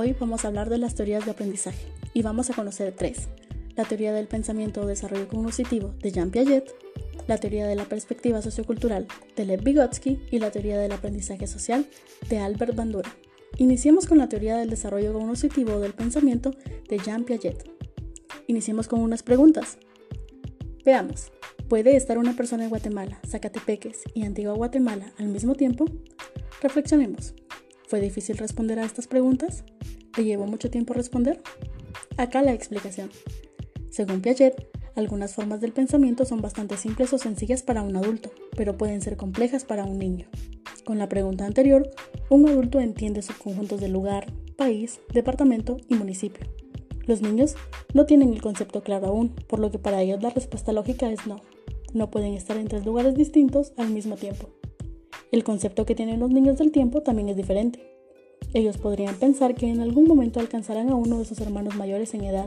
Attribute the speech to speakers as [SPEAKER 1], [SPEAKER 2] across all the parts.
[SPEAKER 1] Hoy vamos a hablar de las teorías de aprendizaje y vamos a conocer tres. La teoría del pensamiento o desarrollo cognitivo de Jean Piaget, la teoría de la perspectiva sociocultural de Lev Vygotsky y la teoría del aprendizaje social de Albert Bandura. Iniciemos con la teoría del desarrollo cognitivo o del pensamiento de Jean Piaget. Iniciemos con unas preguntas. Veamos, ¿puede estar una persona en Guatemala, Zacatepeques y Antigua Guatemala al mismo tiempo? Reflexionemos. ¿Fue difícil responder a estas preguntas? ¿Te llevó mucho tiempo responder? Acá la explicación. Según Piaget, algunas formas del pensamiento son bastante simples o sencillas para un adulto, pero pueden ser complejas para un niño. Con la pregunta anterior, un adulto entiende subconjuntos de lugar, país, departamento y municipio. Los niños no tienen el concepto claro aún, por lo que para ellos la respuesta lógica es no. No pueden estar en tres lugares distintos al mismo tiempo. El concepto que tienen los niños del tiempo también es diferente. Ellos podrían pensar que en algún momento alcanzarán a uno de sus hermanos mayores en edad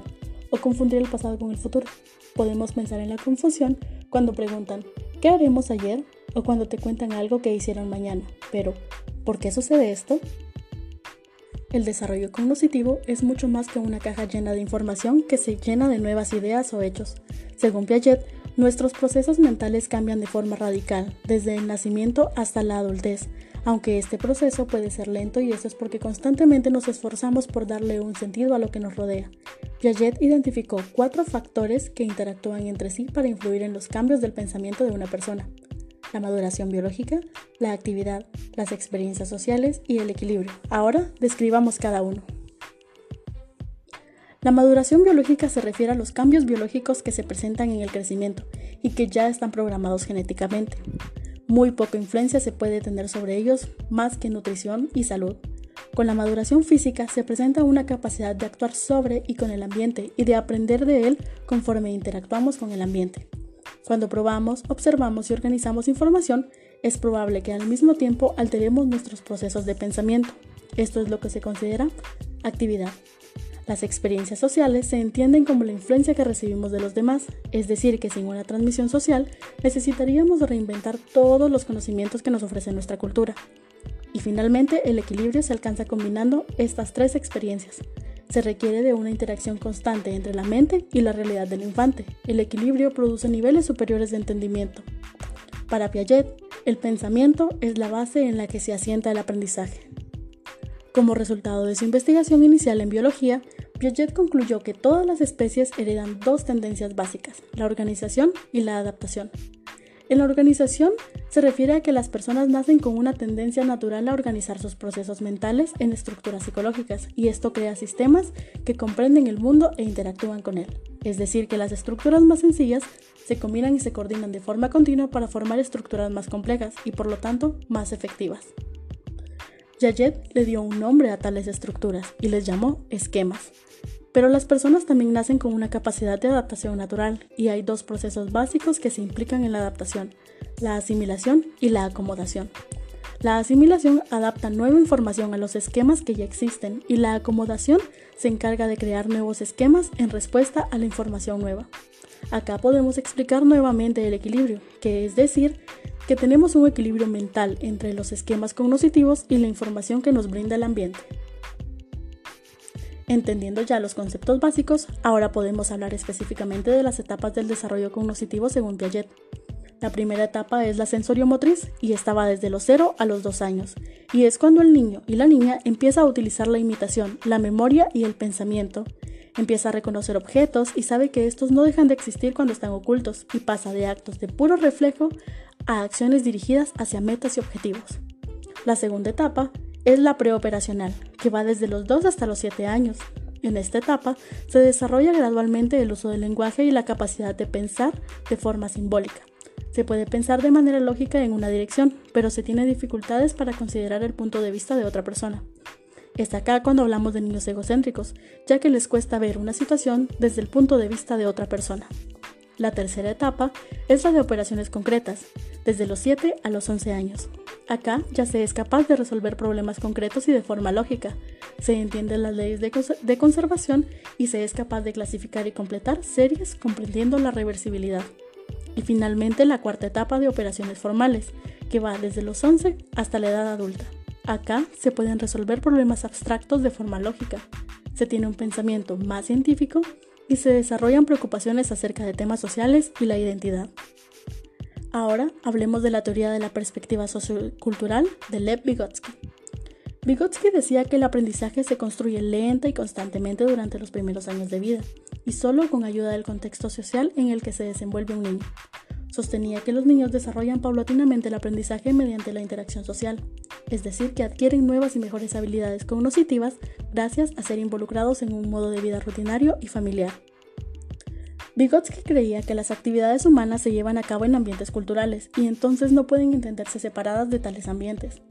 [SPEAKER 1] o confundir el pasado con el futuro. Podemos pensar en la confusión cuando preguntan ¿qué haremos ayer? o cuando te cuentan algo que hicieron mañana. Pero, ¿por qué sucede esto? El desarrollo cognitivo es mucho más que una caja llena de información que se llena de nuevas ideas o hechos. Según Piaget, Nuestros procesos mentales cambian de forma radical, desde el nacimiento hasta la adultez, aunque este proceso puede ser lento y eso es porque constantemente nos esforzamos por darle un sentido a lo que nos rodea. Piaget identificó cuatro factores que interactúan entre sí para influir en los cambios del pensamiento de una persona. La maduración biológica, la actividad, las experiencias sociales y el equilibrio. Ahora describamos cada uno. La maduración biológica se refiere a los cambios biológicos que se presentan en el crecimiento y que ya están programados genéticamente. Muy poca influencia se puede tener sobre ellos más que nutrición y salud. Con la maduración física se presenta una capacidad de actuar sobre y con el ambiente y de aprender de él conforme interactuamos con el ambiente. Cuando probamos, observamos y organizamos información, es probable que al mismo tiempo alteremos nuestros procesos de pensamiento. Esto es lo que se considera actividad. Las experiencias sociales se entienden como la influencia que recibimos de los demás, es decir, que sin una transmisión social necesitaríamos reinventar todos los conocimientos que nos ofrece nuestra cultura. Y finalmente, el equilibrio se alcanza combinando estas tres experiencias. Se requiere de una interacción constante entre la mente y la realidad del infante. El equilibrio produce niveles superiores de entendimiento. Para Piaget, el pensamiento es la base en la que se asienta el aprendizaje. Como resultado de su investigación inicial en biología, Piaget concluyó que todas las especies heredan dos tendencias básicas, la organización y la adaptación. En la organización se refiere a que las personas nacen con una tendencia natural a organizar sus procesos mentales en estructuras psicológicas y esto crea sistemas que comprenden el mundo e interactúan con él. Es decir, que las estructuras más sencillas se combinan y se coordinan de forma continua para formar estructuras más complejas y por lo tanto más efectivas. Piaget le dio un nombre a tales estructuras y les llamó esquemas. Pero las personas también nacen con una capacidad de adaptación natural y hay dos procesos básicos que se implican en la adaptación, la asimilación y la acomodación. La asimilación adapta nueva información a los esquemas que ya existen y la acomodación se encarga de crear nuevos esquemas en respuesta a la información nueva. Acá podemos explicar nuevamente el equilibrio, que es decir, que tenemos un equilibrio mental entre los esquemas cognitivos y la información que nos brinda el ambiente. Entendiendo ya los conceptos básicos, ahora podemos hablar específicamente de las etapas del desarrollo cognitivo según Piaget. La primera etapa es la sensoriomotriz y esta va desde los 0 a los 2 años, y es cuando el niño y la niña empieza a utilizar la imitación, la memoria y el pensamiento. Empieza a reconocer objetos y sabe que estos no dejan de existir cuando están ocultos y pasa de actos de puro reflejo a acciones dirigidas hacia metas y objetivos. La segunda etapa es la preoperacional, que va desde los 2 hasta los 7 años. En esta etapa se desarrolla gradualmente el uso del lenguaje y la capacidad de pensar de forma simbólica. Se puede pensar de manera lógica en una dirección, pero se tiene dificultades para considerar el punto de vista de otra persona. Es acá cuando hablamos de niños egocéntricos, ya que les cuesta ver una situación desde el punto de vista de otra persona. La tercera etapa es la de operaciones concretas, desde los 7 a los 11 años. Acá ya se es capaz de resolver problemas concretos y de forma lógica. Se entienden las leyes de, conservación y se es capaz de clasificar y completar series comprendiendo la reversibilidad. Y finalmente la cuarta etapa de operaciones formales, que va desde los 11 hasta la edad adulta. Acá se pueden resolver problemas abstractos de forma lógica, se tiene un pensamiento más científico y se desarrollan preocupaciones acerca de temas sociales y la identidad. Ahora hablemos de la teoría de la perspectiva sociocultural de Lev Vygotsky. Vygotsky decía que el aprendizaje se construye lenta y constantemente durante los primeros años de vida, y solo con ayuda del contexto social en el que se desenvuelve un niño. Sostenía que los niños desarrollan paulatinamente el aprendizaje mediante la interacción social, es decir, que adquieren nuevas y mejores habilidades cognitivas gracias a ser involucrados en un modo de vida rutinario y familiar. Vygotsky creía que las actividades humanas se llevan a cabo en ambientes culturales y entonces no pueden entenderse separadas de tales ambientes.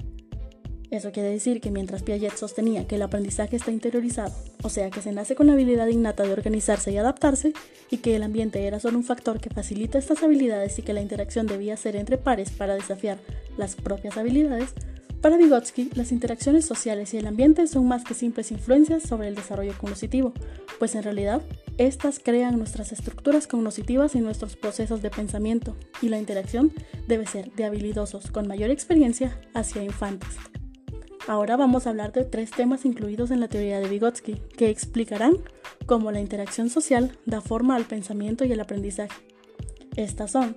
[SPEAKER 1] Eso quiere decir que mientras Piaget sostenía que el aprendizaje está interiorizado, o sea que se nace con la habilidad innata de organizarse y adaptarse, y que el ambiente era solo un factor que facilita estas habilidades y que la interacción debía ser entre pares para desafiar las propias habilidades, para Vygotsky, las interacciones sociales y el ambiente son más que simples influencias sobre el desarrollo cognitivo, pues en realidad estas crean nuestras estructuras cognitivas y nuestros procesos de pensamiento, y la interacción debe ser de habilidosos con mayor experiencia hacia infantes. Ahora vamos a hablar de tres temas incluidos en la teoría de Vygotsky, que explicarán cómo la interacción social da forma al pensamiento y el aprendizaje. Estas son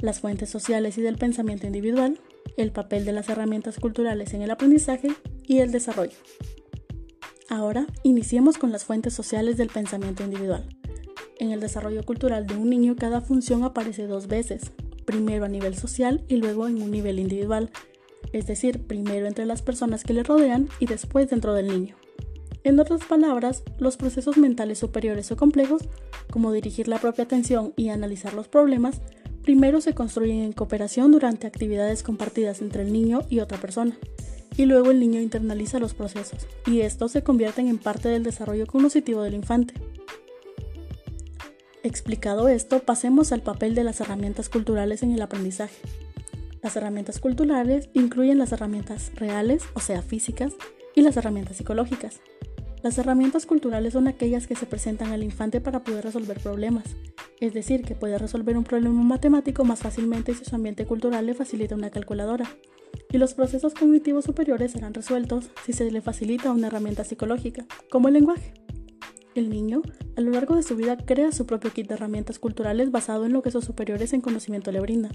[SPEAKER 1] las fuentes sociales y del pensamiento individual, el papel de las herramientas culturales en el aprendizaje y el desarrollo. Ahora iniciemos con las fuentes sociales del pensamiento individual. En el desarrollo cultural de un niño cada función aparece dos veces, primero a nivel social y luego en un nivel individual, es decir, primero entre las personas que le rodean y después dentro del niño. En otras palabras, los procesos mentales superiores o complejos, como dirigir la propia atención y analizar los problemas, Primero se construyen en cooperación durante actividades compartidas entre el niño y otra persona, y luego el niño internaliza los procesos, y estos se convierten en parte del desarrollo cognitivo del infante. Explicado esto, pasemos al papel de las herramientas culturales en el aprendizaje. Las herramientas culturales incluyen las herramientas reales, o sea, físicas, y las herramientas psicológicas. Las herramientas culturales son aquellas que se presentan al infante para poder resolver problemas, es decir, que puede resolver un problema matemático más fácilmente si su ambiente cultural le facilita una calculadora. Y los procesos cognitivos superiores serán resueltos si se le facilita una herramienta psicológica, como el lenguaje. El niño, a lo largo de su vida, crea su propio kit de herramientas culturales basado en lo que sus superiores en conocimiento le brindan.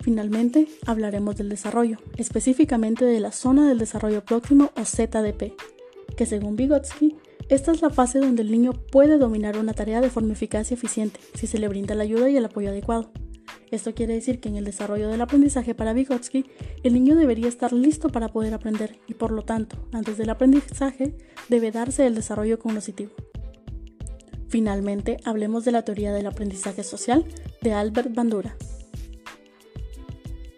[SPEAKER 1] Finalmente, hablaremos del desarrollo, específicamente de la zona del desarrollo próximo o ZDP, que según Vygotsky, esta es la fase donde el niño puede dominar una tarea de forma eficaz y eficiente si se le brinda la ayuda y el apoyo adecuado. Esto quiere decir que en el desarrollo del aprendizaje para Vygotsky, el niño debería estar listo para poder aprender y por lo tanto, antes del aprendizaje, debe darse el desarrollo cognitivo. Finalmente, hablemos de la teoría del aprendizaje social de Albert Bandura.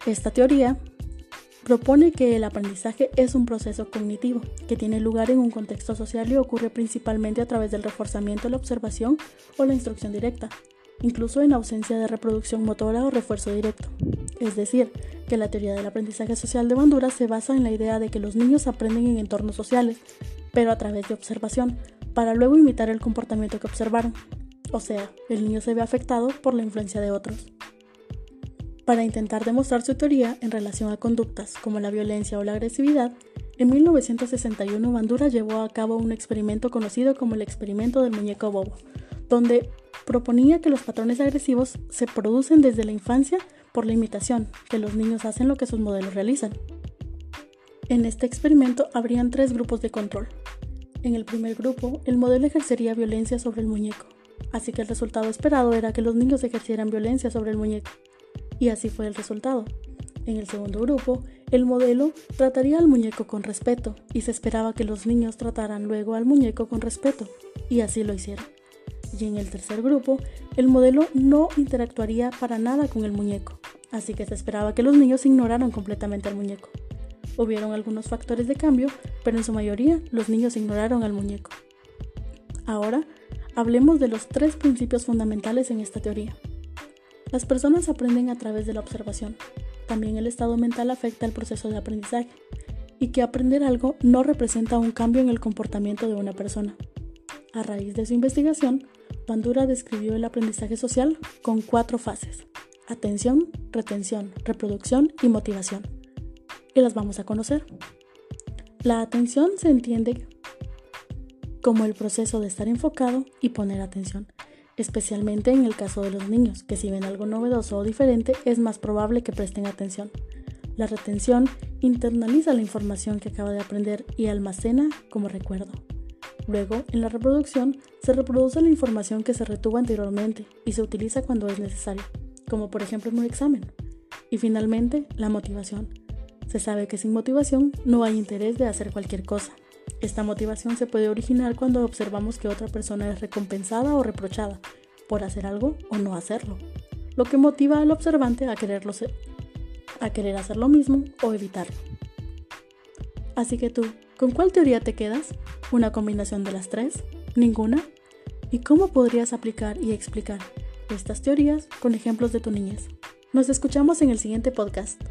[SPEAKER 1] Esta teoría propone que el aprendizaje es un proceso cognitivo que tiene lugar en un contexto social y ocurre principalmente a través del reforzamiento, la observación o la instrucción directa, incluso en ausencia de reproducción motora o refuerzo directo. Es decir, que la teoría del aprendizaje social de Bandura se basa en la idea de que los niños aprenden en entornos sociales, pero a través de observación, para luego imitar el comportamiento que observaron. O sea, el niño se ve afectado por la influencia de otros. Para intentar demostrar su teoría en relación a conductas como la violencia o la agresividad, en 1961 Bandura llevó a cabo un experimento conocido como el experimento del muñeco bobo, donde proponía que los patrones agresivos se producen desde la infancia por la imitación, que los niños hacen lo que sus modelos realizan. En este experimento habrían tres grupos de control. En el primer grupo, el modelo ejercería violencia sobre el muñeco, así que el resultado esperado era que los niños ejercieran violencia sobre el muñeco y así fue el resultado. En el segundo grupo, el modelo trataría al muñeco con respeto y se esperaba que los niños trataran luego al muñeco con respeto, y así lo hicieron. Y en el tercer grupo, el modelo no interactuaría para nada con el muñeco, así que se esperaba que los niños ignoraran completamente al muñeco. Hubieron algunos factores de cambio, pero en su mayoría los niños ignoraron al muñeco. Ahora, hablemos de los tres principios fundamentales en esta teoría. Las personas aprenden a través de la observación. También el estado mental afecta el proceso de aprendizaje y que aprender algo no representa un cambio en el comportamiento de una persona. A raíz de su investigación, Bandura describió el aprendizaje social con cuatro fases. Atención, retención, reproducción y motivación. y las vamos a conocer. La atención se entiende como el proceso de estar enfocado y poner atención, especialmente en el caso de los niños, que si ven algo novedoso o diferente es más probable que presten atención. La retención internaliza la información que acaba de aprender y almacena como recuerdo. Luego, en la reproducción, se reproduce la información que se retuvo anteriormente y se utiliza cuando es necesario, como por ejemplo en un examen. Y finalmente, la motivación. Se sabe que sin motivación no hay interés de hacer cualquier cosa. Esta motivación se puede originar cuando observamos que otra persona es recompensada o reprochada por hacer algo o no hacerlo, lo que motiva al observante a quererlo, a querer hacer lo mismo o evitarlo. Así que tú, ¿con cuál teoría te quedas? ¿Una combinación de las tres? ¿Ninguna? ¿Y cómo podrías aplicar y explicar estas teorías con ejemplos de tu niñez? Nos escuchamos en el siguiente podcast.